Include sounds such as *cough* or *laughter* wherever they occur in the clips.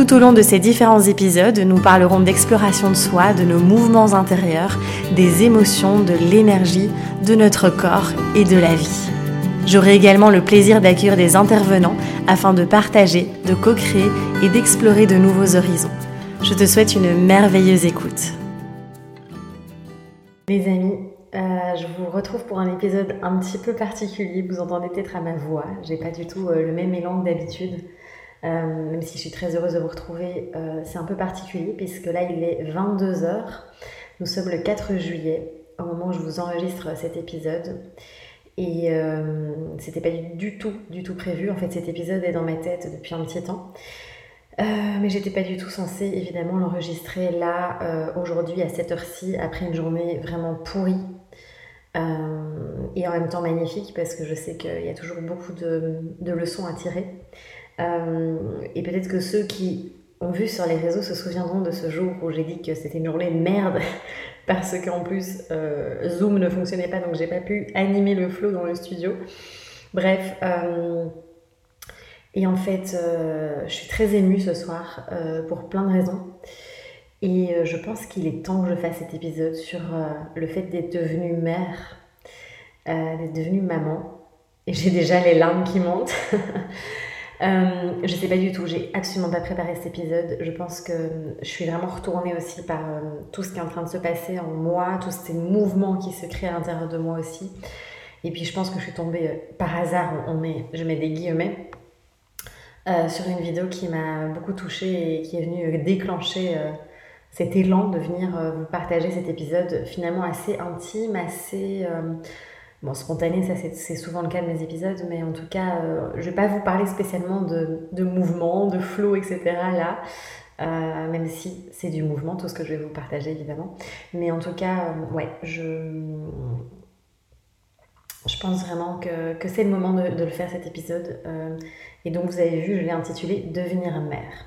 Tout au long de ces différents épisodes, nous parlerons d'exploration de soi, de nos mouvements intérieurs, des émotions, de l'énergie, de notre corps et de la vie. J'aurai également le plaisir d'accueillir des intervenants afin de partager, de co-créer et d'explorer de nouveaux horizons. Je te souhaite une merveilleuse écoute. Les amis, euh, je vous retrouve pour un épisode un petit peu particulier. Vous entendez peut-être à ma voix. J'ai pas du tout euh, le même élan que d'habitude. Euh, même si je suis très heureuse de vous retrouver, euh, c'est un peu particulier puisque là il est 22h. Nous sommes le 4 juillet au moment où je vous enregistre cet épisode. Et euh, c'était pas du tout, du tout prévu. En fait, cet épisode est dans ma tête depuis un petit temps. mais j'étais pas du tout censée évidemment l'enregistrer là aujourd'hui à cette heure-ci après une journée vraiment pourrie et en même temps magnifique parce que je sais qu'il y a toujours beaucoup de, de leçons à tirer. Euh, et peut-être que ceux qui ont vu sur les réseaux se souviendront de ce jour où j'ai dit que c'était une journée de merde *laughs* parce qu'en plus euh, Zoom ne fonctionnait pas donc j'ai pas pu animer le flow dans le studio. Bref, euh, et en fait je suis très émue ce soir pour plein de raisons. Et je pense qu'il est temps que je fasse cet épisode sur le fait d'être devenue mère, d'être devenue maman. Et j'ai déjà les larmes qui montent. *laughs* Euh, je sais pas du tout, j'ai absolument pas préparé cet épisode. Je pense que je suis vraiment retournée aussi par euh, tout ce qui est en train de se passer en moi, tous ces mouvements qui se créent à l'intérieur de moi aussi. Et puis je pense que je suis tombée euh, par hasard, on met, je mets des guillemets, sur une vidéo qui m'a beaucoup touchée et qui est venue déclencher cet élan de venir vous partager cet épisode finalement assez intime, assez Bon, spontané, ça c'est souvent le cas de mes épisodes, mais en tout cas, euh, je vais pas vous parler spécialement de, de mouvement, de flow, etc. là, euh, même si c'est du mouvement, tout ce que je vais vous partager évidemment. Mais en tout cas, euh, ouais, je, pense vraiment que, que c'est le moment de, de, le faire cet épisode. et donc, vous avez vu, je l'ai intitulé Devenir mère.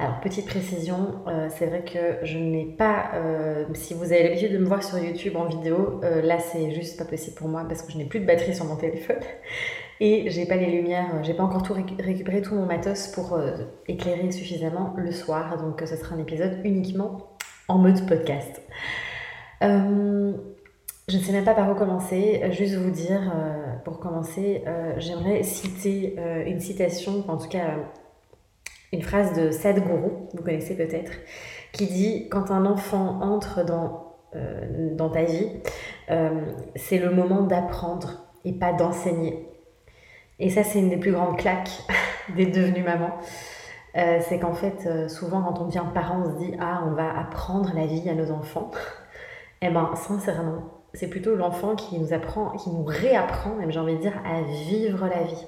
Alors, petite précision, euh, c'est vrai que je n'ai pas, euh, si vous avez l'habitude de me voir sur YouTube en vidéo, euh, là c'est juste pas possible pour moi parce que je n'ai plus de batterie sur mon téléphone. *laughs* Et j'ai pas les lumières, j'ai pas encore tout récupéré tout mon matos pour éclairer suffisamment le soir, donc ce sera un épisode uniquement en mode podcast. je ne sais même pas par où commencer, juste vous dire, pour commencer, j'aimerais citer une citation, en tout cas une phrase de Sadhguru, vous connaissez peut-être, qui dit Quand un enfant entre dans, euh, ta vie, euh, c'est le moment d'apprendre et pas d'enseigner. Et ça, c'est une des plus grandes claques *laughs* des devenues maman. Euh, c'est qu'en fait, souvent, quand on devient parent, on se dit Ah, on va apprendre la vie à nos enfants. Eh bien, sincèrement, c'est plutôt l'enfant qui nous apprend, qui nous réapprend, même j'ai envie de dire, à vivre la vie.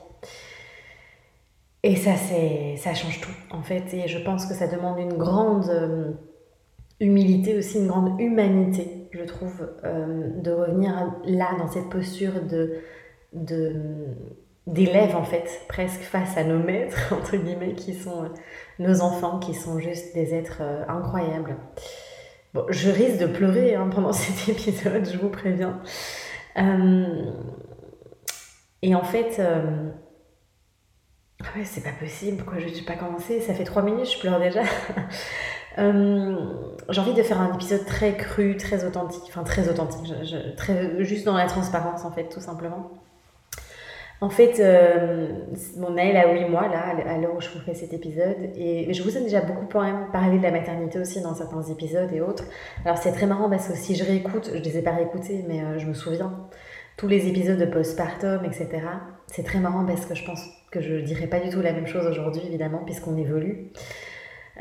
Et ça, c'est, ça change tout, en fait. Et je pense que ça demande une grande euh, humilité, aussi une grande humanité, je trouve, euh, de revenir là, dans cette posture de, de, d'élève, en fait, presque face à nos maîtres, *laughs* entre guillemets, qui sont euh, nos enfants, qui sont juste des êtres incroyables. Bon, je risque de pleurer hein, pendant *laughs* cet épisode, je vous préviens. et en fait ouais, c'est pas possible, pourquoi je n'ai pas commencé? Ça fait trois minutes, je pleure déjà. *laughs* Euh, j'ai envie de faire un épisode très cru, très authentique, enfin très authentique, juste dans la transparence en fait, tout simplement. En fait, euh, mon Naël a 8 mois, là, à l'heure où je vous fais cet épisode, et je vous ai déjà beaucoup parlé de la maternité aussi dans certains épisodes et autres. Alors c'est très marrant parce que si je réécoute, je les ai pas réécoutés, mais euh, je me souviens, tous les épisodes de postpartum, etc. C'est très marrant parce que je pense que je dirais pas du tout la même chose aujourd'hui, évidemment, puisqu'on évolue.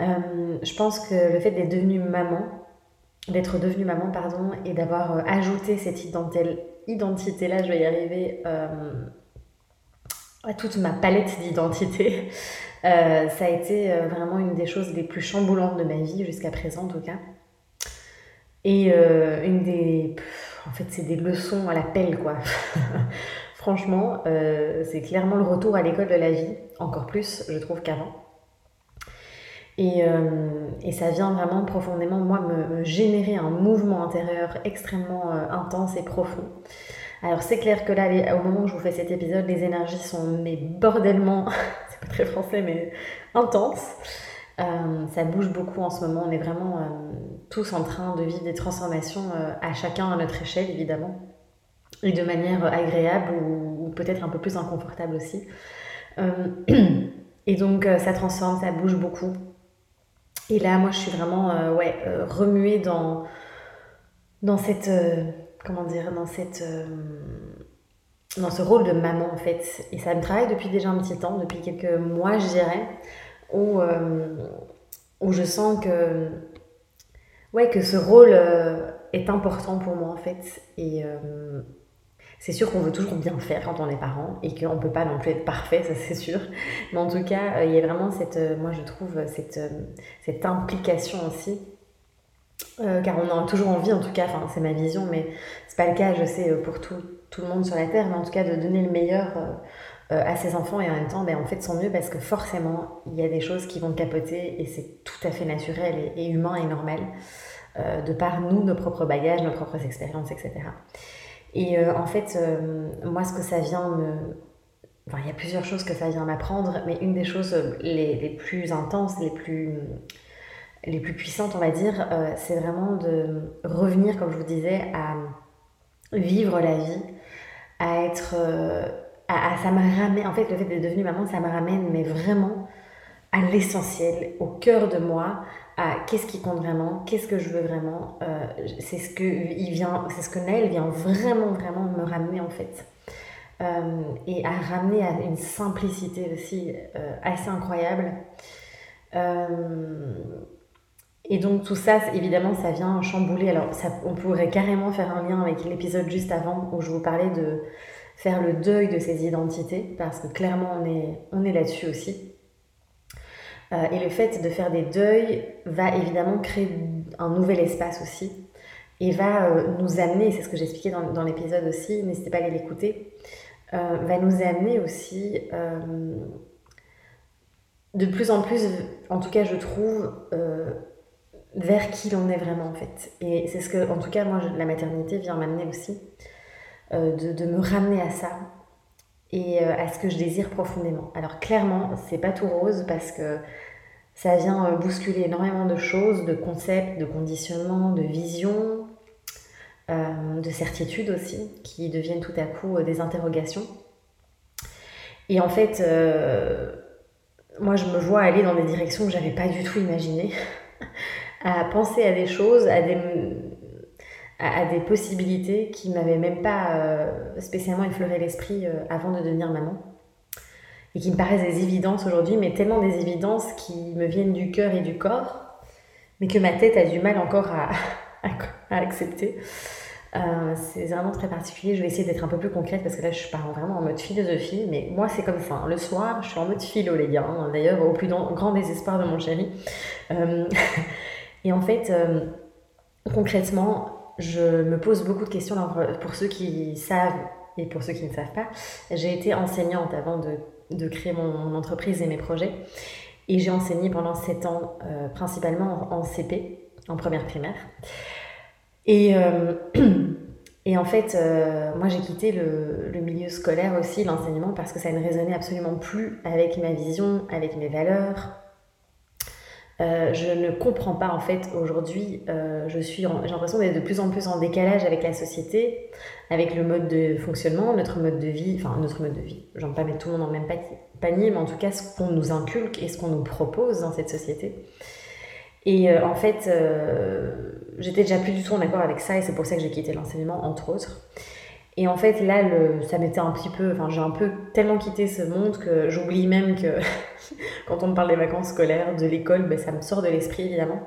Euh, je pense que le fait d'être devenue maman, d'être devenue maman, pardon, et d'avoir euh, ajouté cette identité-là, je vais y arriver, euh, à toute ma palette d'identité, *laughs* ça a été vraiment une des choses les plus chamboulantes de ma vie, jusqu'à présent en tout cas. Et une des en fait, c'est des leçons à la pelle, quoi. *laughs* Franchement, euh, c'est clairement le retour à l'école de la vie, encore plus, je trouve, qu'avant. Et, euh, ça vient vraiment profondément, moi, me, générer un mouvement intérieur extrêmement euh, intense et profond. Alors c'est clair que là, au moment où je vous fais cet épisode, les énergies sont mais bordellement, *laughs* c'est pas très français, mais intenses. Ça bouge beaucoup en ce moment. On est vraiment tous en train de vivre des transformations à chacun à notre échelle, évidemment, et de manière agréable ou, peut-être un peu plus inconfortable aussi. *clears throat* et donc, ça transforme, ça bouge beaucoup. Et là, moi, je suis vraiment ouais, remuée dans, dans cette. comment dire Dans cette dans ce rôle de maman en fait. Et ça me travaille depuis déjà un petit temps, depuis quelques mois je dirais où, euh, où je sens que, ouais, que ce rôle euh, est important pour moi en fait. Et euh, c'est sûr qu'on veut toujours bien faire quand on est parent et qu'on ne peut pas non plus être parfait, ça c'est sûr. Mais en tout cas, il y a vraiment cette, moi je trouve, cette, cette implication aussi. car on a toujours envie, en tout cas, c'est ma vision, mais c'est pas le cas, je sais, pour tout, tout, le monde sur la Terre, mais en tout cas de donner le meilleur euh, à ses enfants et en même temps, ben, on fait de son mieux parce que forcément, il y a des choses qui vont capoter et c'est tout à fait naturel et, humain et normal euh, de par nous, nos propres bagages, nos propres expériences, etc. Et euh, en fait, moi, ce que ça vient me... Enfin, il y a plusieurs choses que ça vient m'apprendre, mais une des choses les, les, plus intenses, les plus, les plus puissantes, on va dire, c'est vraiment de revenir, comme je vous disais, à vivre la vie, à être ça m'a ramené, en fait, le fait d'être devenue maman, ça me ramène, mais vraiment à l'essentiel, au cœur de moi, à qu'est-ce qui compte vraiment, qu'est-ce que je veux vraiment. Euh, c'est ce que il vient, c'est ce que Naël vient vraiment, vraiment me ramener en fait. Euh, et à ramener à une simplicité aussi euh, assez incroyable. et donc tout ça, évidemment, ça vient chambouler. Alors, on pourrait carrément faire un lien avec l'épisode juste avant où je vous parlais de faire le deuil de ses identités, parce que clairement on est là-dessus aussi. Euh, et le fait de faire des deuils va évidemment créer un nouvel espace aussi, et va euh, nous amener, c'est ce que j'expliquais dans, dans l'épisode aussi, n'hésitez pas à aller l'écouter, euh, va nous amener aussi de plus en plus, en tout cas je trouve, vers qui l'on est vraiment en fait. Et c'est ce que, en tout cas, moi, la maternité vient m'amener aussi. Euh, de, me ramener à ça et euh, à ce que je désire profondément. Alors clairement, c'est pas tout rose parce que ça vient euh, bousculer énormément de choses, de concepts, de conditionnements, de visions, de certitudes aussi, qui deviennent tout à coup des interrogations. Et en fait, moi je me vois aller dans des directions que j'avais pas du tout imaginées, *laughs* à penser à des choses, à des, à, des possibilités qui m'avaient même pas euh, spécialement effleuré l'esprit euh, avant de devenir maman et qui me paraissent des évidences aujourd'hui, mais tellement des évidences qui me viennent du cœur et du corps, mais que ma tête a du mal encore *laughs* à, à, accepter. Euh, c'est vraiment très particulier. Je vais essayer d'être un peu plus concrète parce que là, je pars vraiment en mode philosophie. Mais moi, c'est comme ça. Hein. Le soir, je suis en mode philo, les gars. Hein. D'ailleurs, au plus grand désespoir de mon chéri. *laughs* et en fait, concrètement, je me pose beaucoup de questions pour ceux qui savent et pour ceux qui ne savent pas. J'ai été enseignante avant de, créer mon, entreprise et mes projets. Et j'ai enseigné pendant 7 ans, euh, principalement en, CP, en première primaire. Et, euh, *clears throat* et en fait, euh, moi j'ai quitté le, le, milieu scolaire aussi, l'enseignement, parce que ça ne résonnait absolument plus avec ma vision, avec mes valeurs, euh, je ne comprends pas en fait aujourd'hui. Euh, je suis, j'ai l'impression d'être de plus en plus en décalage avec la société, avec le mode de fonctionnement, notre mode de vie, enfin notre mode de vie. J'en pas mettre tout le monde dans le même panier, mais en tout cas ce qu'on nous inculque et ce qu'on nous propose dans cette société. Et euh, en fait, j'étais déjà plus du tout en accord avec ça et c'est pour ça que j'ai quitté l'enseignement entre autres. Et en fait, là, ça m'était un petit peu. Enfin, j'ai un peu tellement quitté ce monde que j'oublie même que *laughs* quand on me parle des vacances scolaires, de l'école, ben, ça me sort de l'esprit évidemment.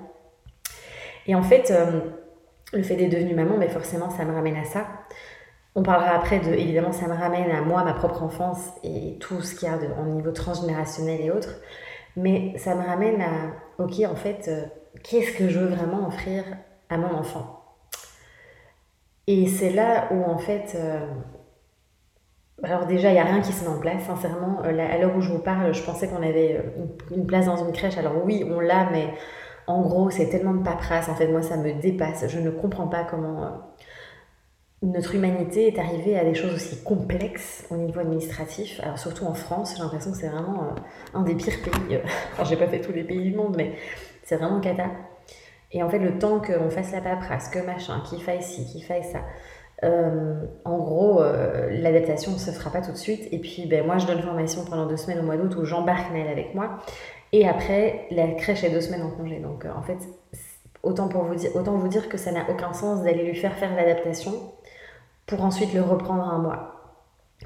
Et en fait, euh, le fait d'être devenue maman, ben, forcément, ça me ramène à ça. On parlera après de. Évidemment, ça me ramène à moi, ma propre enfance et tout ce qu'il y a de, au niveau transgénérationnel et autres. Mais ça me ramène à. Ok, en fait, euh, qu'est-ce que je veux vraiment offrir à mon enfant? Et c'est là où en fait... Euh, alors déjà, il n'y a rien qui se met en place, sincèrement. Euh, à l'heure où je vous parle, je pensais qu'on avait euh, une place dans une crèche. Alors oui, on l'a, mais en gros, c'est tellement de paperasse. En fait, moi, ça me dépasse. Je ne comprends pas comment notre humanité est arrivée à des choses aussi complexes au niveau administratif. Alors surtout en France, j'ai l'impression que c'est vraiment un des pires pays. *laughs* Enfin, j'ai pas fait tous les pays du monde, mais c'est vraiment cata. Et en fait, le temps qu'on fasse la paperasse, que machin, qu'il faille ci, qu'il faille ça, euh, en gros, euh, l'adaptation ne se fera pas tout de suite. Et puis, ben, moi, je donne formation pendant deux semaines au mois d'août où j'embarque Naël avec moi. Et après, la crèche est deux semaines en congé. Donc, euh, en fait, autant, pour vous dire, autant vous dire que ça n'a aucun sens d'aller lui faire faire l'adaptation pour ensuite le reprendre un mois.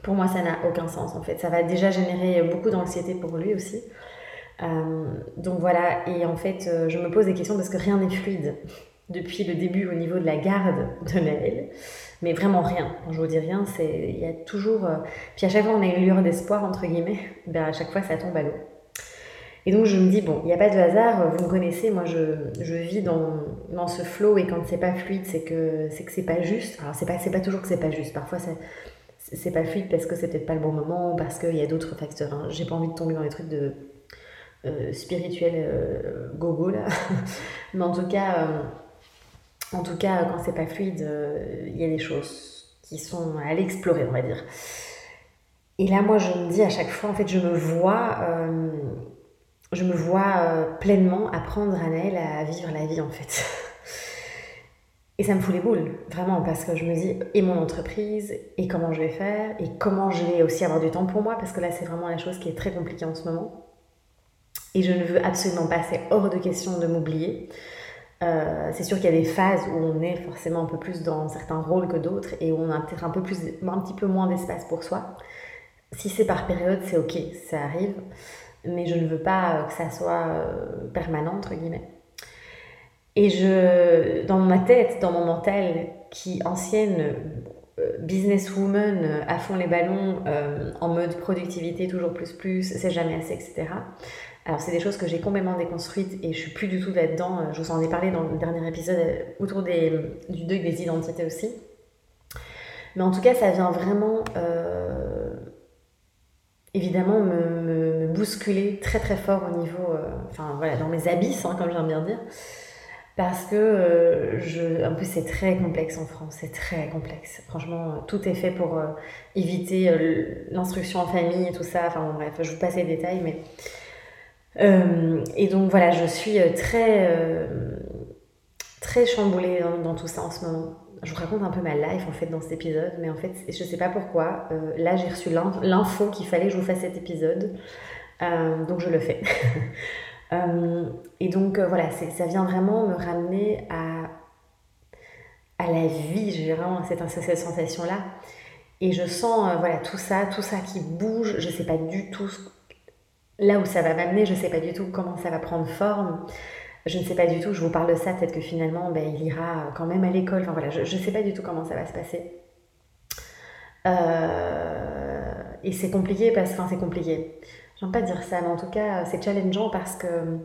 Pour moi, ça n'a aucun sens, en fait. Ça va déjà générer beaucoup d'anxiété pour lui aussi. Euh, donc voilà, et en fait, euh, je me pose des questions parce que rien n'est fluide depuis le début au niveau de la garde de Naël. Mais vraiment rien. Quand je vous dis rien, c'est il y a toujours. Euh, puis à chaque fois, on a une lueur d'espoir, entre guillemets. *laughs* Ben, à chaque fois, ça tombe à l'eau. Et donc, je me dis, bon, il n'y a pas de hasard. Vous me connaissez, moi, je, je vis dans, dans, ce flow. Et quand c'est pas fluide, c'est que c'est que c'est pas juste. Alors, c'est pas, pas toujours que c'est pas juste. Parfois, c'est pas fluide parce que c'est peut-être pas le bon moment, parce qu'il y a d'autres facteurs. Hein. J'ai pas envie de tomber dans les trucs de euh, spirituel euh, gogo là. *laughs* Mais en tout cas, euh, en tout cas, quand c'est pas fluide, il y a des choses qui sont à l'explorer, on va dire. Et là, moi, je me dis à chaque fois, en fait, je me vois, je me vois pleinement apprendre à Naël à vivre la vie, en fait. *laughs* Et ça me fout les boules, vraiment, parce que je me dis, et mon entreprise, et comment je vais faire, et comment je vais aussi avoir du temps pour moi, parce que là, c'est vraiment la chose qui est très compliquée en ce moment. Et je ne veux absolument pas, c'est hors de question de m'oublier. Euh, c'est sûr qu'il y a des phases où on est forcément un peu plus dans certains rôles que d'autres et où on a peut-être un, peu un petit peu moins d'espace pour soi. Si c'est par période, c'est ok, ça arrive. Mais je ne veux pas que ça soit euh, permanent, entre guillemets. Et je, dans ma tête, dans mon mental, qui ancienne euh, businesswoman à fond les ballons, en mode productivité toujours plus plus, c'est jamais assez, etc. Alors, c'est des choses que j'ai complètement déconstruites et je suis plus du tout là-dedans. Je vous en ai parlé dans le dernier épisode euh, autour des, du deuil des identités aussi. Mais en tout cas, ça vient vraiment, euh, évidemment, me, bousculer très très fort au niveau, euh, enfin voilà, dans mes abysses, hein, comme j'aime bien dire. Parce que, je, en plus, c'est très complexe en France, c'est très complexe. Franchement, tout est fait pour éviter l'instruction en famille et tout ça. Enfin bon, bref, je vous passe les détails, mais euh, et donc voilà, je suis euh, très, euh, très chamboulée dans, tout ça en ce moment. Je vous raconte un peu ma life en fait dans cet épisode, mais en fait, je sais pas pourquoi. là, j'ai reçu l'info qu'il fallait que je vous fasse cet épisode, donc je le fais. *laughs* et donc voilà, ça vient vraiment me ramener à, à la vie. J'ai vraiment cette, sensation-là. Et je sens voilà, tout ça, tout ça qui bouge. Je sais pas du tout là où ça va m'amener, je ne sais pas du tout comment ça va prendre forme. Je ne sais pas du tout, je vous parle de ça, peut-être que finalement, ben, il ira quand même à l'école. Enfin voilà, je ne sais pas du tout comment ça va se passer. Euh, et c'est compliqué parce que, c'est compliqué. J'aime pas dire ça, mais en tout cas, c'est challengeant parce que,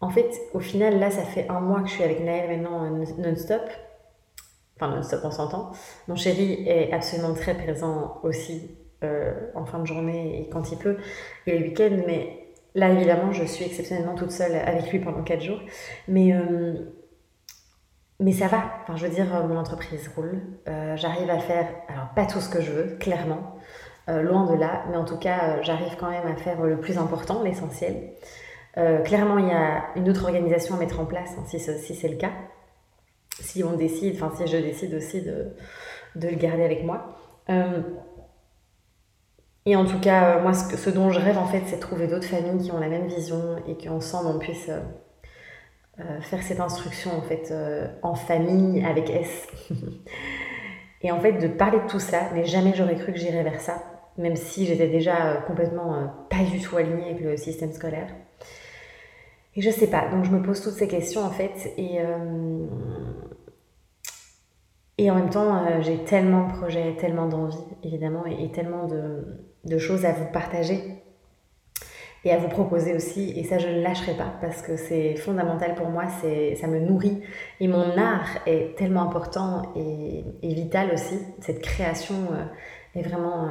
en fait, au final, là, ça fait un mois que je suis avec Naël maintenant non-stop. Enfin, non-stop, on s'entend. Mon chéri est absolument très présent aussi euh, en fin de journée et quand il peut, et les week-ends. Mais là, évidemment, je suis exceptionnellement toute seule avec lui pendant 4 jours. Mais, euh, mais ça va. Enfin, je veux dire, mon entreprise roule. Euh, j'arrive à faire, alors pas tout ce que je veux, clairement. loin de là, mais en tout cas, j'arrive quand même à faire le plus important, l'essentiel. clairement, il y a une autre organisation à mettre en place, hein, si, si c'est le cas. Si on décide, enfin si je décide aussi de, de le garder avec moi. Et en tout cas, euh, moi, ce, dont je rêve, en fait, c'est de trouver d'autres familles qui ont la même vision et qu'ensemble, on puisse euh, euh, faire cette instruction, en fait, en famille, avec S. *laughs* et en fait, de parler de tout ça, mais jamais j'aurais cru que j'irais vers ça, même si j'étais déjà complètement pas du tout alignée avec le système scolaire. Et je sais pas, donc je me pose toutes ces questions, en fait, et... Et en même temps, j'ai tellement de projets, tellement d'envie, évidemment, et, tellement de, de choses à vous partager. et à vous proposer aussi. Et ça, je ne lâcherai pas parce que c'est fondamental pour moi, c'est, ça me nourrit. Et mon art est tellement important et, vital aussi. Cette création euh, est vraiment euh,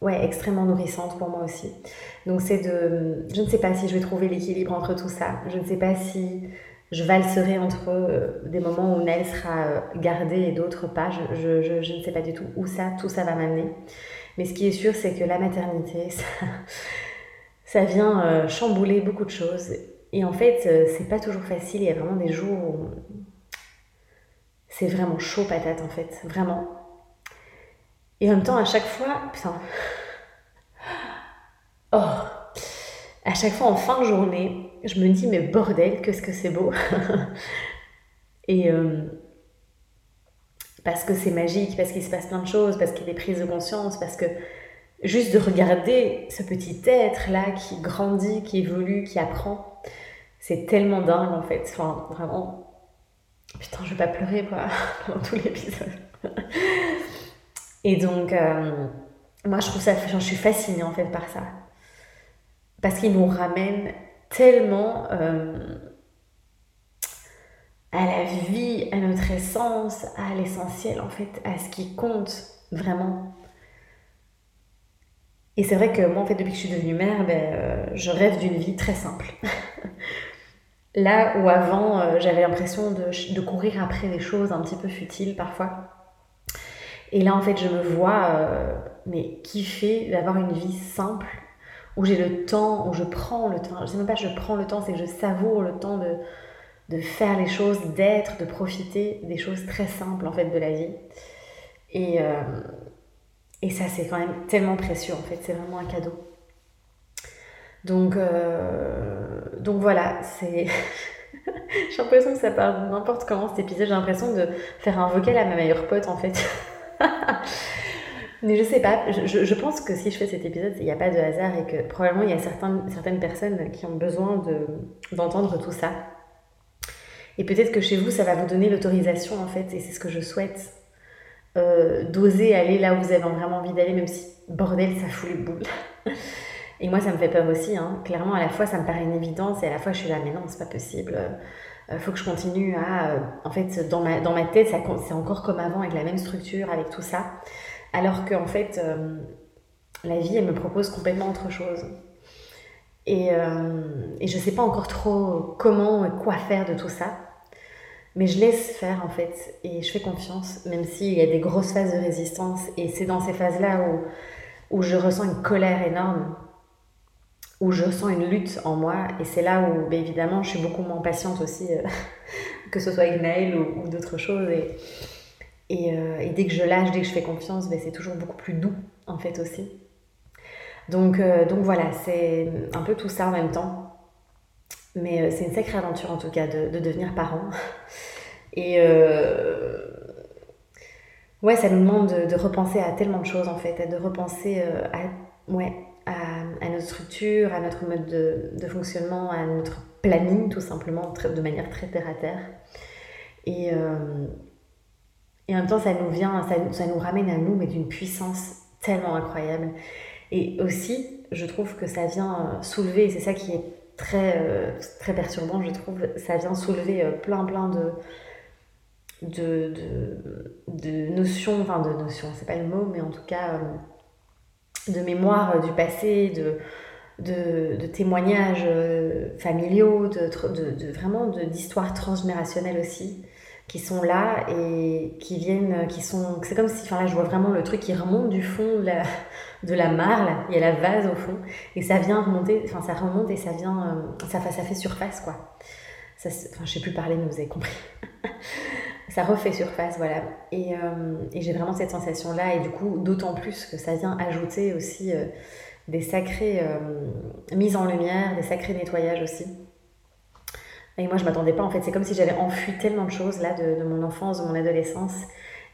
ouais, extrêmement nourrissante pour moi aussi. Donc c'est de... Je ne sais pas si je vais trouver l'équilibre entre tout ça. Je ne sais pas si je valserai entre euh, des moments où Nel sera gardée et d'autres pas. Je, je, je, ne sais pas du tout où ça, tout ça va m'amener. Mais ce qui est sûr, c'est que la maternité, *laughs* ça, vient euh, chambouler beaucoup de choses. Et en fait, euh, c'est pas toujours facile. Il y a vraiment des jours où c'est vraiment chaud patate en fait, vraiment. Et en même temps, à chaque fois, putain, *laughs* oh, à chaque fois en fin de journée, je me dis mais bordel, qu'est-ce que c'est beau. *laughs* Et euh, parce que c'est magique, parce qu'il se passe plein de choses, parce qu'il y a des prises de conscience, parce que juste de regarder ce petit être-là qui grandit, qui évolue, qui apprend, c'est tellement dingue en fait. Enfin, vraiment. Putain, je vais pas pleurer quoi, *laughs* pendant tout l'épisode. Et donc, euh, moi je trouve ça, je suis fascinée en fait par ça. Parce qu'il nous ramène tellement euh, à la vie, à notre essence, à l'essentiel en fait, à ce qui compte vraiment. Et c'est vrai que moi, en fait, depuis que je suis devenue mère, ben, euh, je rêve d'une vie très simple. *laughs* Là où avant, euh, j'avais l'impression de, courir après des choses un petit peu futiles parfois. Et là, en fait, je me vois, euh, mais kiffer d'avoir une vie simple, où j'ai le temps, où je prends le temps. Je sais même pas, je prends le temps, c'est que je savoure le temps de, de faire les choses, d'être, de profiter des choses très simples, en fait, de la vie. Et, et ça, c'est quand même tellement précieux, en fait. C'est vraiment un cadeau. Donc, euh, donc voilà, c'est... *laughs* J'ai l'impression que ça part n'importe comment cet épisode. J'ai l'impression de faire un vocal à ma meilleure pote, en fait. *laughs* Mais je sais pas, je, pense que si je fais cet épisode, il n'y a pas de hasard et que probablement il y a certaines, certaines personnes qui ont besoin de, d'entendre tout ça. Et peut-être que chez vous, ça va vous donner l'autorisation, en fait, et c'est ce que je souhaite euh, d'oser aller là où vous avez vraiment envie d'aller, même si bordel, ça fout les boules. *laughs* et moi, ça me fait peur aussi. Hein. Clairement, à la fois, ça me paraît une évidence et à la fois, je suis là, mais non, c'est pas possible. Euh, faut que je continue à. Euh, en fait, dans ma, dans ma tête, c'est encore comme avant, avec la même structure, avec tout ça. Alors qu'en fait, la vie, elle me propose complètement autre chose. Et, et je sais pas encore trop comment et quoi faire de tout ça. Mais je laisse faire en fait et je fais confiance, même s'il y a des grosses phases de résistance. Et c'est dans ces phases-là où, où je ressens une colère énorme, où je ressens une lutte en moi. Et c'est là où, ben, évidemment, je suis beaucoup moins patiente aussi, euh, *laughs* que ce soit avec Naël ou, d'autres choses. Et, euh, et, dès que je lâche, dès que je fais confiance, ben, c'est toujours beaucoup plus doux en fait aussi. Donc, euh, donc voilà, c'est un peu tout ça en même temps. Mais euh, c'est une sacrée aventure en tout cas de, devenir parent. *laughs* Et euh, ouais, ça nous demande de, repenser à tellement de choses en fait, de repenser euh, à, ouais, à, notre structure, à notre mode de, fonctionnement, à notre planning tout simplement, de manière très terre à terre. Et, et en même temps, ça nous vient, ça, ça nous ramène à nous, mais d'une puissance tellement incroyable. Et aussi, je trouve que ça vient soulever, c'est ça qui est très, euh, très perturbant, je trouve. Ça vient soulever euh, plein, plein de, de, de, notions, enfin de notions, c'est pas le mot, mais en tout cas euh, de mémoire du passé, de, de, témoignages familiaux, de, de, vraiment d'histoires transgénérationnelles aussi qui sont là et qui viennent, qui sont. C'est comme si, enfin là, je vois vraiment le truc qui remonte du fond de la, de la marle, il y a la vase au fond, et ça vient remonter, enfin ça remonte et ça vient, euh, ça, ça fait surface quoi. Ça, enfin, je sais plus parler, mais vous avez compris. *laughs* ça refait surface, voilà. Et, euh, et j'ai vraiment cette sensation-là, et du coup, d'autant plus que ça vient ajouter aussi euh, des sacrées mises en lumière, des sacrés nettoyages aussi. Et moi, je m'attendais pas, en fait, c'est comme si j'avais enfui tellement de choses là de, mon enfance, de mon adolescence,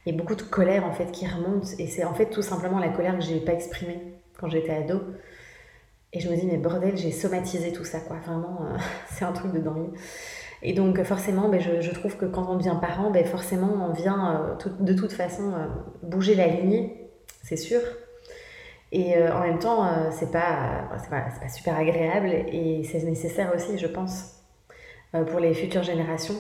et beaucoup de colère en fait qui remonte. Et c'est en fait tout simplement la colère que j'ai pas exprimée quand j'étais ado. Et je me dis, mais bordel, j'ai somatisé tout ça, quoi. Vraiment, euh, *laughs* c'est un truc de dingue. Et donc, forcément, ben, je, trouve que quand on devient parent, ben, forcément, on vient euh, de toute façon euh, bouger la lignée, c'est sûr. Et en même temps, c'est pas, pas, pas, super agréable et c'est nécessaire aussi, je pense, pour les futures générations.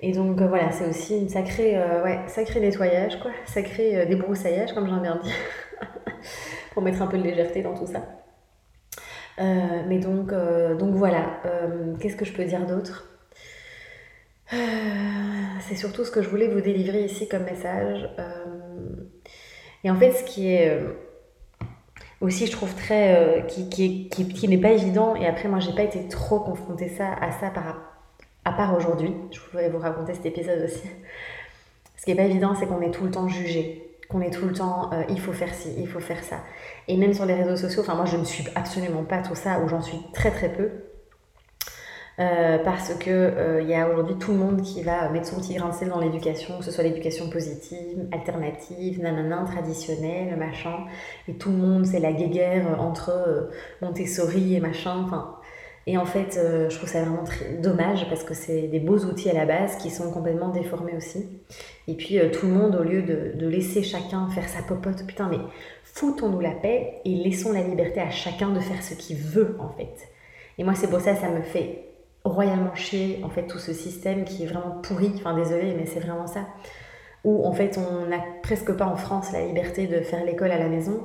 Et donc voilà, c'est aussi une sacrée, ouais, sacré nettoyage, quoi, *laughs* sacré débroussaillage, comme j'en bien dit, pour mettre un peu de légèreté dans tout ça. mais donc, donc voilà, qu'est-ce que je peux dire d'autre? C'est surtout ce que je voulais vous délivrer ici comme message. Euh, et en fait, ce qui est euh, aussi, je trouve très. Euh, qui, qui, qui, n'est pas évident, et après, moi, j'ai pas été trop confrontée ça, à ça par, à part aujourd'hui. Je voudrais vous raconter cet épisode aussi. Ce qui est pas évident, c'est qu'on est tout le temps jugé. Qu'on est tout le temps, il faut faire ci, il faut faire ça. Et même sur les réseaux sociaux, enfin, moi, je ne suis absolument pas tout ça, ou j'en suis très très peu. Euh, parce que euh, y a aujourd'hui tout le monde qui va mettre son petit grain de sel dans l'éducation, que ce soit l'éducation positive, alternative, nanana, traditionnelle, machin, et tout le monde c'est la guéguerre entre euh, Montessori et machin, enfin. Et en fait, je trouve ça vraiment très dommage parce que c'est des beaux outils à la base qui sont complètement déformés aussi. Et puis tout le monde, au lieu de, laisser chacun faire sa popote, putain, mais foutons-nous la paix et laissons la liberté à chacun de faire ce qu'il veut en fait. Et moi, c'est pour ça, ça me fait royalement chier en fait tout ce système qui est vraiment pourri, enfin désolé mais c'est vraiment ça, où en fait on n'a presque pas en France la liberté de faire l'école à la maison,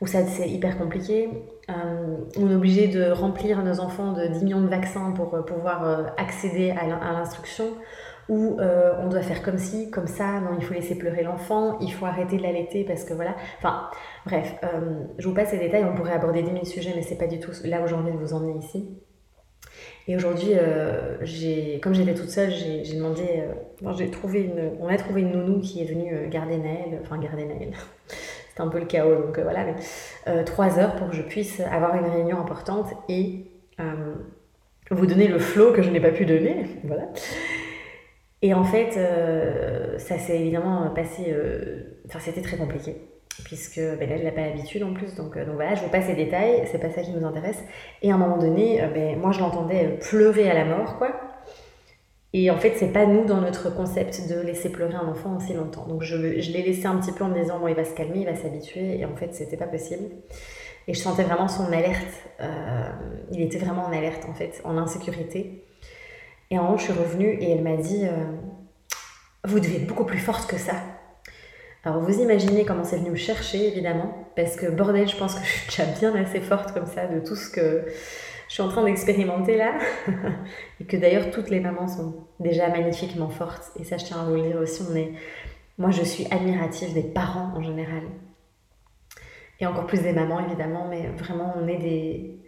où ça c'est hyper compliqué, euh, on est obligé de remplir nos enfants de 10 millions de vaccins pour euh, pouvoir euh, accéder à l'instruction, où on doit faire comme ci, comme ça, non il faut laisser pleurer l'enfant, il faut arrêter de l'allaiter parce que voilà, enfin bref, je vous passe ces détails, on pourrait aborder 10 000 sujets mais c'est pas du tout là où j'ai envie de vous emmener ici. Et aujourd'hui, euh, comme j'étais toute seule, j'ai demandé, euh, trouvé une, on a trouvé une nounou qui est venue euh, garder Naël, enfin garder Naël. *laughs* C'était un peu le chaos, donc voilà, mais trois heures pour que je puisse avoir une réunion importante et vous donner le flow que je n'ai pas pu donner, *laughs* voilà. Et en fait, ça s'est évidemment passé, enfin c'était très compliqué puisque ben là, je n'ai pas l'habitude en plus. Donc, euh, donc voilà, je vous passe les détails, c'est pas ça qui nous intéresse. Et à un moment donné, euh, ben, moi, je l'entendais euh, pleurer à la mort, quoi. Et en fait, c'est pas nous dans notre concept de laisser pleurer un enfant aussi longtemps. Donc je, je l'ai laissé un petit peu en me disant, bon, il va se calmer, il va s'habituer. Et en fait, c'était pas possible. Et je sentais vraiment son alerte. il était vraiment en alerte, en fait, en insécurité. Et en haut, je suis revenue et elle m'a dit, vous devez être beaucoup plus forte que ça. Alors vous imaginez comment c'est venu me chercher évidemment, parce que bordel, je pense que je suis déjà bien assez forte comme ça de tout ce que je suis en train d'expérimenter là, *laughs* et que d'ailleurs toutes les mamans sont déjà magnifiquement fortes, et ça je tiens à vous le dire aussi, on est... moi je suis admirative des parents en général, et encore plus des mamans évidemment, mais vraiment on est des...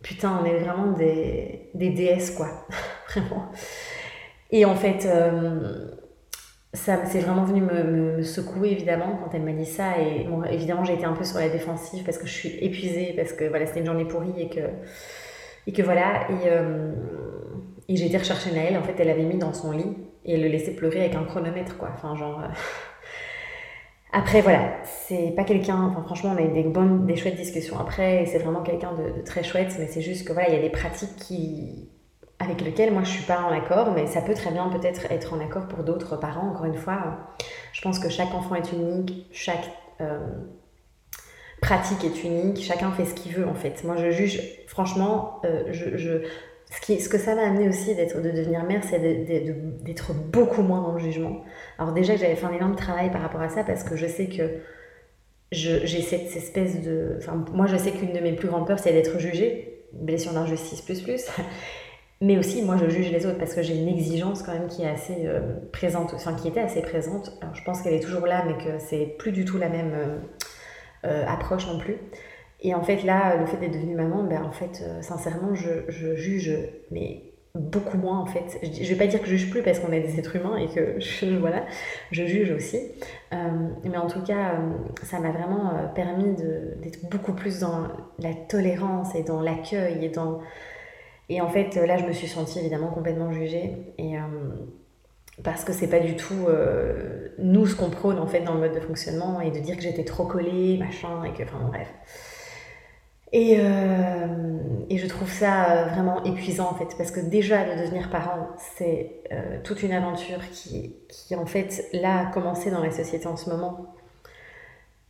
Putain, on est vraiment des, des déesses quoi, *laughs* vraiment. Et en fait... Euh ça c'est vraiment venu me, secouer évidemment quand elle m'a dit ça. Et évidemment j'ai été un peu sur la défensive parce que je suis épuisée parce que voilà c'était une journée pourrie et que et que voilà. Et, euh, j'ai été rechercher Naël. En fait elle l'avait mis dans son lit et elle le laissait pleurer avec un chronomètre quoi. Enfin genre euh, après voilà c'est pas quelqu'un enfin franchement on a eu des bonnes des chouettes discussions après. Et c'est vraiment quelqu'un de, de très chouette. Mais c'est juste que voilà il y a des pratiques qui avec lequel moi je suis pas en accord, mais ça peut très bien peut-être être en accord pour d'autres parents. Encore une fois, je pense que chaque enfant est unique, chaque euh, pratique est unique, chacun fait ce qu'il veut en fait. Moi je juge, franchement, euh, ce que ça m'a amené aussi d'être, de devenir mère, c'est d'être beaucoup moins dans le jugement. Alors déjà j'avais fait un énorme travail par rapport à ça parce que je sais que j'ai cette espèce de... Enfin, moi je sais qu'une de mes plus grandes peurs c'est d'être jugée, blessure d'injustice plus plus. Mais aussi, moi, je juge les autres parce que j'ai une exigence quand même qui est assez euh, présente, enfin qui était assez présente. Alors, je pense qu'elle est toujours là, mais que c'est plus du tout la même euh, euh, approche non plus. Et en fait, là, le fait d'être devenue maman, ben, en fait, sincèrement, je, je, juge, mais beaucoup moins en fait. Je, je vais pas dire que je juge plus parce qu'on est des êtres humains et que *laughs* voilà, je juge aussi. mais en tout cas, ça m'a vraiment permis d'être beaucoup plus dans la tolérance et dans l'accueil et dans et en fait, là, je me suis sentie évidemment complètement jugée. Et, euh, parce que c'est pas du tout euh, nous ce qu'on prône en fait dans le mode de fonctionnement et de dire que j'étais trop collée, machin, et que. Enfin, bref. Et, euh, et, je trouve ça vraiment épuisant en fait, parce que déjà de devenir parent, c'est toute une aventure qui, qui, en fait, là, a commencé dans la société en ce moment.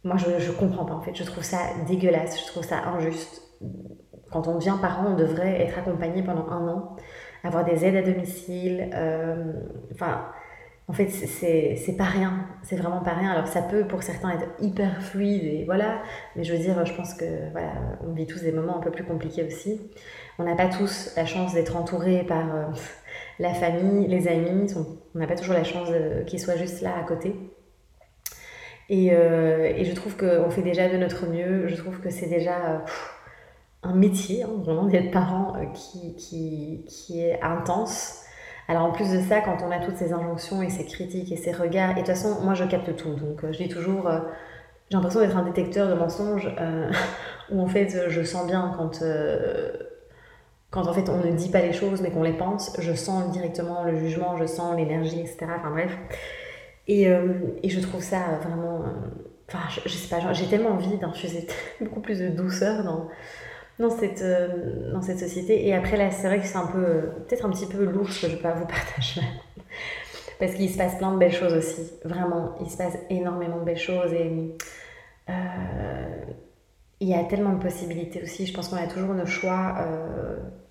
moi, je, je comprends pas en fait. Je trouve ça dégueulasse, je trouve ça injuste. Quand on devient parent, on devrait être accompagné pendant un an, avoir des aides à domicile. euh, en fait, c'est pas rien. C'est vraiment pas rien. Alors, ça peut pour certains être hyper fluide et voilà. Mais je veux dire, je pense que voilà, on vit tous des moments un peu plus compliqués aussi. On n'a pas tous la chance d'être entourés par euh, *laughs* la famille, les amis. On n'a pas toujours la chance de- qu'ils soient juste là à côté. Et, euh, je trouve qu'on fait déjà de notre mieux. Je trouve que c'est déjà euh, un métier, vraiment, d'être parent euh, qui, qui, qui est intense. Alors en plus de ça, quand on a toutes ces injonctions et ces critiques et ces regards, et de toute façon, moi je capte tout. Donc euh, je dis toujours, euh, j'ai l'impression d'être un détecteur de mensonges, euh, *laughs* où en fait je sens bien quand, euh, quand en fait on ne dit pas les choses mais qu'on les pense, je sens directement le jugement, je sens l'énergie, etc. Enfin bref. Et, et je trouve ça vraiment. Enfin, je, sais pas, j'ai tellement envie d'infuser *laughs* beaucoup plus de douceur dans, dans, cette, euh, dans cette société. Et après, là, c'est vrai que c'est un peu. euh, Peut-être un petit peu lourd ce que je peux vous *laughs* partager. Parce qu'il se passe plein de belles choses aussi. Vraiment, il se passe énormément de belles choses. Et. euh, il y a tellement de possibilités aussi. Je pense qu'on a toujours nos choix.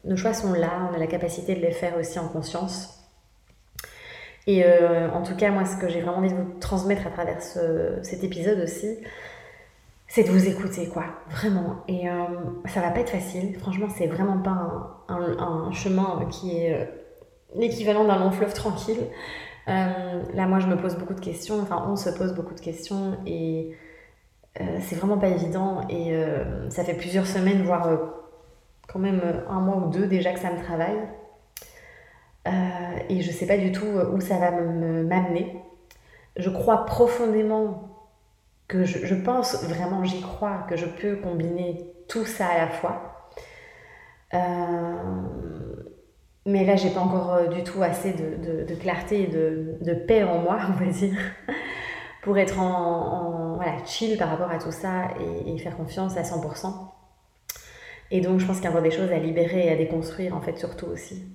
nos choix sont là. On a la capacité de les faire aussi en conscience. Et en tout cas, moi, ce que j'ai vraiment envie de vous transmettre à travers ce- cet épisode aussi, c'est de vous écouter, quoi. Vraiment. Et euh, ça va pas être facile. Franchement, c'est vraiment pas un, chemin qui est euh, l'équivalent d'un long fleuve tranquille. Euh, là, moi, je me pose beaucoup de questions. Enfin, on se pose beaucoup de questions. Et c'est vraiment pas évident. Et ça fait plusieurs semaines, voire quand même un mois ou deux déjà que ça me travaille. Et je sais pas du tout où ça va me- m'amener. Je crois profondément que je, pense vraiment, j'y crois, que je peux combiner tout ça à la fois. Euh, mais là, j'ai pas encore euh, du tout assez de, de- clarté et de, de paix en moi, on va dire, *laughs* pour être en, voilà, chill par rapport à tout ça et, faire confiance à 100%. Et donc, je pense qu'il y a encore des choses à libérer et à déconstruire, en fait, surtout aussi.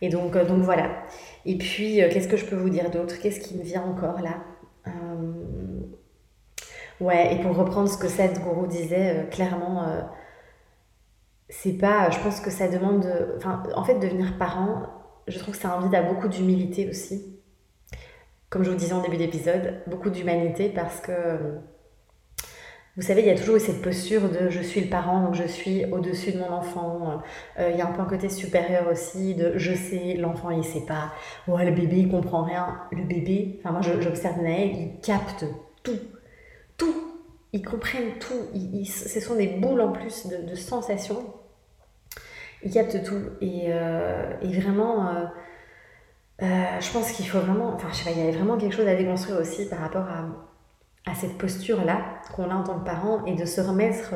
Et donc, euh, donc voilà. Et puis, qu'est-ce que je peux vous dire d'autre? Qu'est-ce qui me vient encore là? Ouais, et pour reprendre ce que Sadhguru disait, euh, clairement, euh, c'est pas. Je pense que ça demande. de- Enfin, en fait, devenir parent, je trouve que ça invite à beaucoup d'humilité aussi. Comme je vous disais en début d'épisode, beaucoup d'humanité parce que. Vous savez, il y a toujours cette posture de je suis le parent, donc je suis au-dessus de mon enfant. Euh, il y a un peu un côté supérieur aussi de je sais, l'enfant il sait pas. Ouais, le bébé il comprend rien. Le bébé, enfin moi j'observe Naël, il capte. Tout. Ils comprennent tout. Ce sont des boules en plus de, sensations. Ils captent tout. Et, euh, vraiment, euh, euh, je pense qu'il faut vraiment. Enfin, je sais pas, il y avait vraiment quelque chose à déconstruire aussi par rapport à, cette posture-là qu'on a en tant que parent et de se remettre.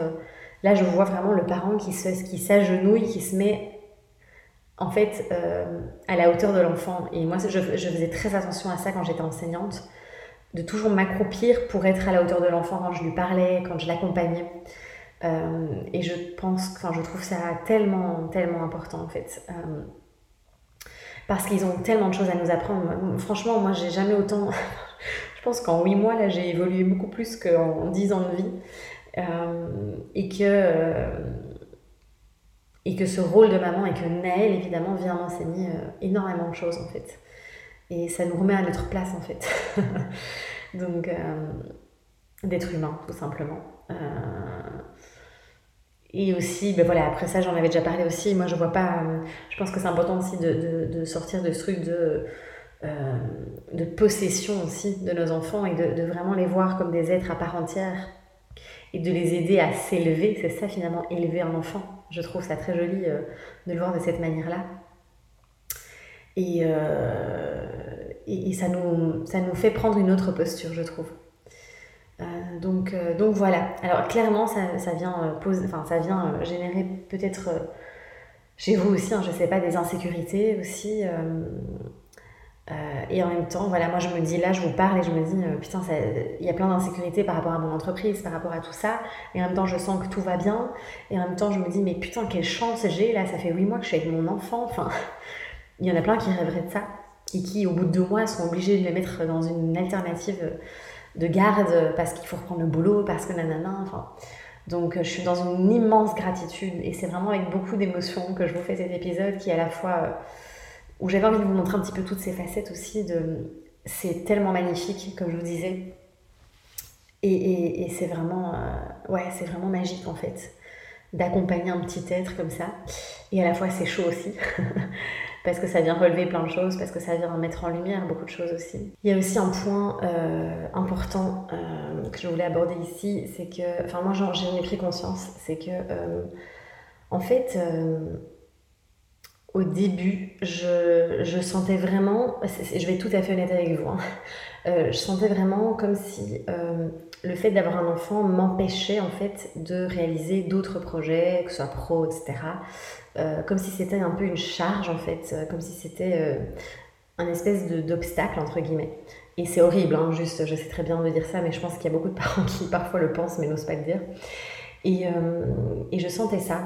là, je vois vraiment le parent qui se- qui s'agenouille, qui se met en fait à la hauteur de l'enfant. Et moi, je faisais très attention à ça quand j'étais enseignante, de toujours m'accroupir pour être à la hauteur de l'enfant quand je lui parlais, quand je l'accompagnais. Euh, et je pense, enfin, je trouve ça tellement, tellement important en fait. Euh, parce qu'ils ont tellement de choses à nous apprendre. Franchement, moi, j'ai jamais autant. *laughs* je pense qu'en 8 mois, là, j'ai évolué beaucoup plus qu'en 10 ans de vie. Euh, et que. et que ce rôle de maman et que Naël, évidemment, vient m'enseigner énormément de choses, en fait. Et ça nous remet à notre place, en fait. *laughs* Donc, euh, d'être humain, tout simplement. Euh, et aussi, ben voilà, après ça, j'en avais déjà parlé aussi. Moi, je vois pas. euh, je pense que c'est important aussi de, de- sortir de ce truc de, de possession aussi de nos enfants et de, vraiment les voir comme des êtres à part entière et de les aider à s'élever. C'est ça, finalement, élever un enfant. Je trouve ça très joli de le voir de cette manière-là. Et, euh, et, et ça, nous, ça nous fait prendre une autre posture, je trouve. Euh, donc, euh, donc voilà. Alors clairement, ça, ça vient, enfin, ça vient générer peut-être chez vous aussi, hein, je sais pas, des insécurités aussi. et en même temps, voilà, moi je me dis là, je vous parle et je me dis, putain, il y a plein d'insécurités par rapport à mon entreprise, par rapport à tout ça. Et en même temps, je sens que tout va bien. Et en même temps, je me dis, mais putain, quelle chance j'ai là, ça fait 8 mois que je suis avec mon enfant. Enfin, il y en a plein qui rêveraient de ça et qui, au bout de deux mois, sont obligés de le mettre dans une alternative de garde parce qu'il faut reprendre le boulot, parce que nanana, enfin. Donc je suis dans une immense gratitude et c'est vraiment avec beaucoup d'émotion que je vous fais cet épisode qui à la fois où j'avais envie de vous montrer un petit peu toutes ces facettes aussi de c'est tellement magnifique comme je vous disais. Et, et, c'est vraiment ouais c'est vraiment magique en fait d'accompagner un petit être comme ça. Et à la fois c'est chaud aussi *laughs* parce que ça vient relever plein de choses, parce que ça vient mettre en lumière beaucoup de choses aussi. Il y a aussi un point euh, important euh, que je voulais aborder ici, c'est que, enfin moi j'en ai pris conscience, c'est que euh, en fait, au début, je, je, sentais vraiment, je vais être tout à fait honnête avec vous, hein, je sentais vraiment comme si le fait d'avoir un enfant m'empêchait en fait de réaliser d'autres projets, que ce soit pro, etc. Euh, comme si c'était un peu une charge en fait, euh, comme si c'était euh, un espèce d'obstacle entre guillemets. Et c'est horrible, hein, juste, je sais très bien de dire ça, mais je pense qu'il y a beaucoup de parents qui parfois le pensent mais n'osent pas le dire. Et, et je sentais ça.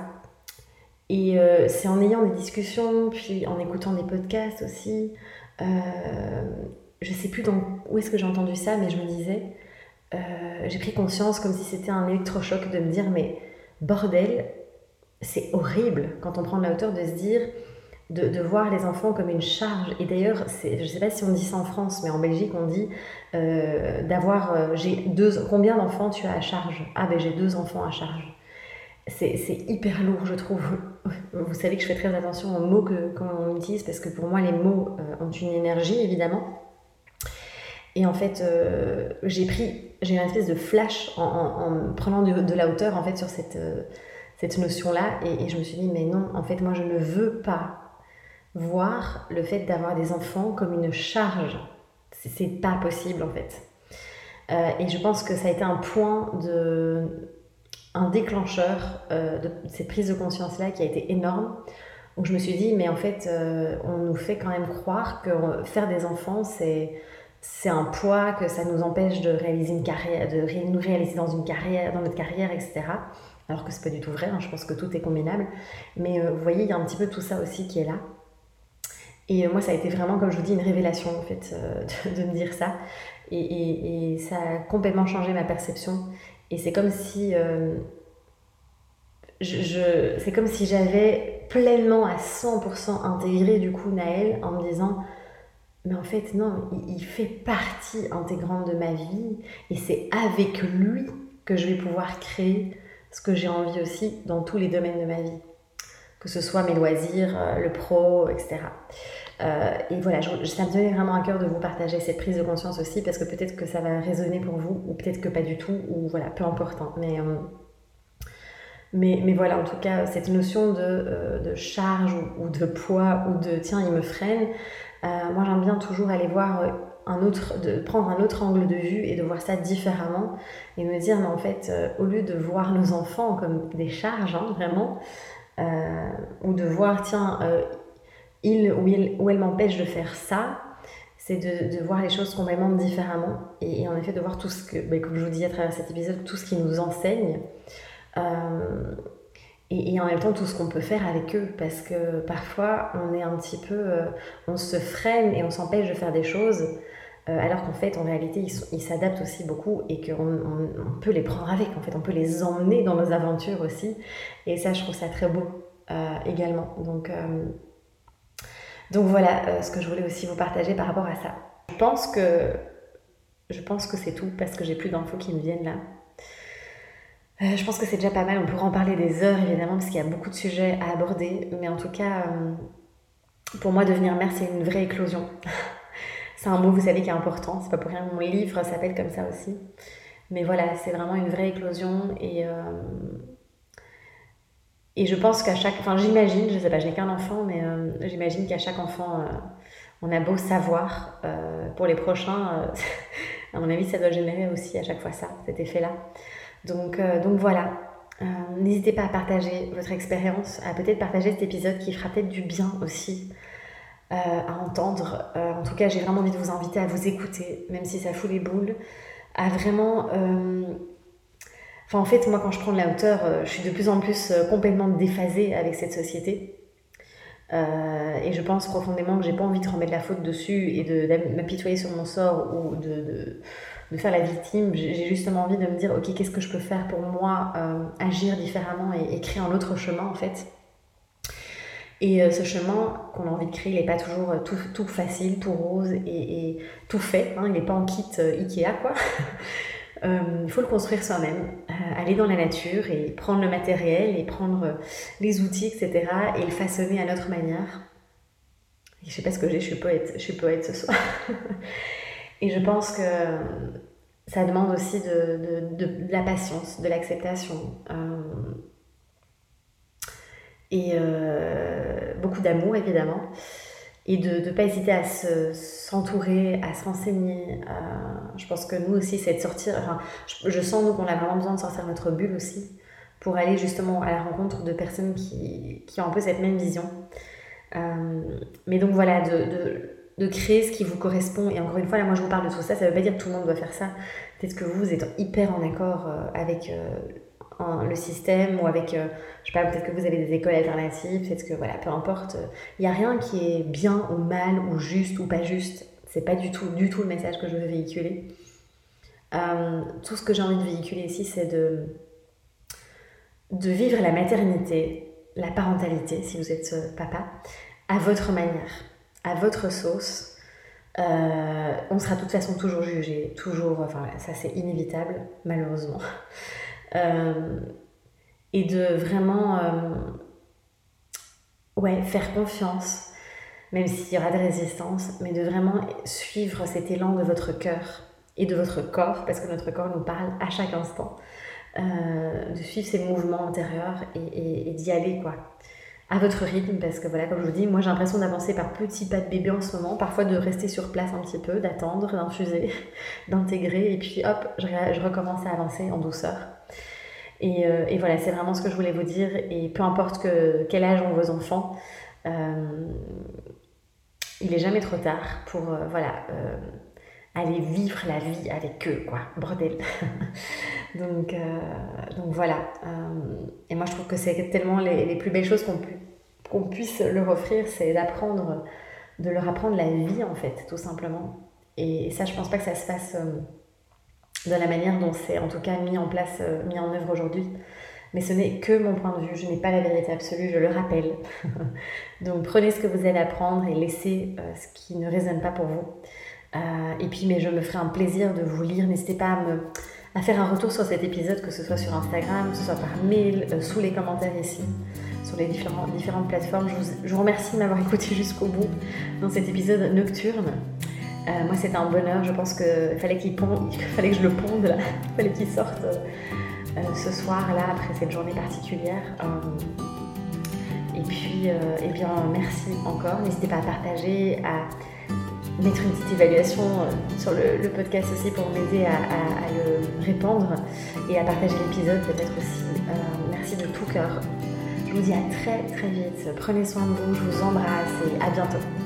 Et c'est en ayant des discussions, puis en écoutant des podcasts aussi. je sais plus où est-ce que j'ai entendu ça, mais je me disais, j'ai pris conscience comme si c'était un électrochoc de me dire, mais bordel, c'est horrible quand on prend de la hauteur de se dire, de, voir les enfants comme une charge. Et d'ailleurs, je ne sais pas si on dit ça en France, mais en Belgique, on dit euh, d'avoir. Euh, j'ai deux. Combien d'enfants tu as à charge? Ah, ben j'ai deux enfants à charge. C'est hyper lourd, je trouve. *laughs* Vous savez que je fais très attention aux mots que qu'on utilise parce que pour moi, les mots euh, ont une énergie, évidemment. Et en fait, j'ai pris, j'ai eu une espèce de flash en, prenant de, la hauteur en fait sur cette cette notion-là. Et, je me suis dit, mais non, en fait, moi, je ne veux pas voir le fait d'avoir des enfants comme une charge. C'est pas possible, en fait. Euh, et je pense que ça a été un point de. un déclencheur euh, de cette prise de conscience-là qui a été énorme. Donc je me suis dit, mais en fait, euh, on nous fait quand même croire que faire des enfants, c'est c'est un poids, que ça nous empêche de réaliser une carrière, de nous réaliser dans une carrière, dans notre carrière, etc alors que c'est pas du tout vrai, hein, je pense que tout est combinable. Mais euh, vous voyez, il y a un petit peu tout ça aussi qui est là. Et euh, moi, ça a été vraiment, comme je vous dis, une révélation en fait, euh, *laughs* de, me dire ça. Et, ça a complètement changé ma perception. Et c'est comme si. je, c'est comme si j'avais pleinement à 100% intégré du coup Naël en me disant mais en fait non, il, fait partie intégrante de ma vie et c'est avec lui que je vais pouvoir créer ce que j'ai envie aussi dans tous les domaines de ma vie, que ce soit mes loisirs, euh, le pro, etc. Euh, et voilà, ça me tenait vraiment à cœur de vous partager cette prise de conscience aussi, parce que peut-être que ça va résonner pour vous, ou peut-être que pas du tout, ou voilà, peu importe. Hein. mais, euh, mais, mais, voilà, en tout cas, cette notion de, de charge ou, de poids, ou de tiens, il me freine, moi j'aime bien toujours aller voir un autre, de prendre un autre angle de vue et de voir ça différemment et me dire, mais en fait, euh, au lieu de voir nos enfants comme des charges, hein, vraiment, euh, ou de voir, tiens, euh, il ou, il ou elle m'empêche de faire ça, c'est de, de, voir les choses complètement différemment et, en effet de voir tout ce que, ben, comme je vous dis à travers cet épisode, tout ce qui nous enseigne. Et, en même temps tout ce qu'on peut faire avec eux parce que parfois on est un petit peu on se freine et on s'empêche de faire des choses euh, alors qu'en fait, en réalité, ils s'adaptent aussi beaucoup et qu'on on, peut les prendre avec, en fait, on peut les emmener dans nos aventures aussi. Et ça, je trouve ça très beau euh, également. Donc, euh, donc voilà ce que je voulais aussi vous partager par rapport à ça. Je pense que, je pense que c'est tout parce que j'ai plus d'infos qui me viennent là. Je pense que c'est déjà pas mal, on pourra en parler des heures évidemment parce qu'il y a beaucoup de sujets à aborder, mais en tout cas, pour moi, devenir mère, c'est une vraie éclosion. *laughs* C'est un mot, vous savez, qui est important. C'est pas pour rien que mon livre s'appelle comme ça aussi. Mais voilà, c'est vraiment une vraie éclosion. Et, euh, et je pense qu'à chaque. Enfin, j'imagine, je sais pas, je n'ai qu'un enfant, mais euh, j'imagine qu'à chaque enfant, euh, on a beau savoir. pour les prochains, *laughs* à mon avis, ça doit générer aussi à chaque fois ça, cet effet-là. Donc, donc voilà. N'hésitez pas à partager votre expérience, à peut-être partager cet épisode qui fera peut-être du bien aussi euh, à entendre. Euh, en tout cas, j'ai vraiment envie de vous inviter à vous écouter, même si ça fout les boules, à vraiment... Euh, enfin, en fait, moi, quand je prends de la hauteur, je suis de plus en plus complètement déphasée avec cette société. et je pense profondément que j'ai pas envie de remettre la faute dessus et de, m'apitoyer sur mon sort ou de, me faire la victime. J'ai justement envie de me dire, ok, qu'est-ce que je peux faire pour moi agir différemment et, créer un autre chemin en fait. Et ce chemin qu'on a envie de créer, il n'est pas toujours tout, facile, tout rose et, tout fait. Hein, il n'est pas en kit Ikea, quoi. *laughs* il faut le construire soi-même, aller dans la nature et prendre le matériel et prendre les outils, etc. et le façonner à notre manière. Je sais pas ce que j'ai, je suis poète ce soir. *laughs* et je pense que ça demande aussi de, de, la patience, de l'acceptation. Euh, et euh, beaucoup d'amour évidemment. Et de ne pas hésiter à s'entourer, à se renseigner. Euh, je pense que nous aussi, c'est de sortir. Enfin, je, je sens nous qu'on a vraiment besoin de sortir notre bulle aussi pour aller justement à la rencontre de personnes qui, qui ont un peu cette même vision. Euh, mais donc voilà, de, de, créer ce qui vous correspond. Et encore une fois, là, moi, je vous parle de tout ça. Ça ne veut pas dire que tout le monde doit faire ça. Peut-être que vous, êtes hyper en accord euh, avec euh, le système ou avec, je sais pas, peut-être que vous avez des écoles alternatives. Peut-être que, voilà, peu importe. Il n'y a rien qui est bien ou mal ou juste ou pas juste. C'est pas du tout, du tout le message que je veux véhiculer. tout ce que j'ai envie de véhiculer ici, c'est de, de vivre la maternité, la parentalité, si vous êtes papa, à votre manière, à votre sauce. Euh, on sera de toute façon toujours jugé, toujours, enfin ça c'est inévitable, malheureusement. *laughs* Euh, et de vraiment euh, ouais, faire confiance, même s'il y aura de résistance, mais de vraiment suivre cet élan de votre cœur et de votre corps, parce que notre corps nous parle à chaque instant, de suivre ces mouvements antérieurs et, et d'y aller, quoi à votre rythme parce que voilà comme je vous dis moi j'ai l'impression d'avancer par petits pas de bébé en ce moment parfois de rester sur place un petit peu d'attendre d'infuser *laughs* d'intégrer et puis hop je, recommence à avancer en douceur. Et, euh, et voilà c'est vraiment ce que je voulais vous dire et peu importe que, quel âge ont vos enfants euh, il est jamais trop tard pour euh, voilà aller vivre la vie avec eux, quoi, bordel. *laughs* donc, euh, donc voilà. Euh, et moi, je trouve que c'est tellement les, les, plus belles choses qu'on pu, qu'on puisse leur offrir, c'est d'apprendre, de leur apprendre la vie, en fait, tout simplement. Et ça, je pense pas que ça se fasse euh, de la manière dont c'est en tout cas mis en place, mis en œuvre aujourd'hui. Mais ce n'est que mon point de vue, je n'ai pas la vérité absolue, je le rappelle. *laughs* donc prenez ce que vous allez apprendre et laissez ce qui ne résonne pas pour vous. Euh, et puis, mais je me ferai un plaisir de vous lire. N'hésitez pas à me faire un retour sur cet épisode, que ce soit sur Instagram, que ce soit par mail, euh, sous les commentaires ici, sur les différentes plateformes. Je vous, remercie de m'avoir écouté jusqu'au bout dans cet épisode nocturne. Euh, moi, c'était un bonheur. Je pense qu'il fallait *laughs* qu'il fallait que je le ponde là, il *laughs* fallait qu'il sorte ce soir là après cette journée particulière. et puis, bien, merci encore. N'hésitez pas à partager, à mettre une petite évaluation euh, sur le, podcast aussi pour m'aider à, le répandre et à partager l'épisode peut-être aussi. Euh, merci de tout cœur. Je vous dis à très très vite. Prenez soin de vous, je vous embrasse et à bientôt.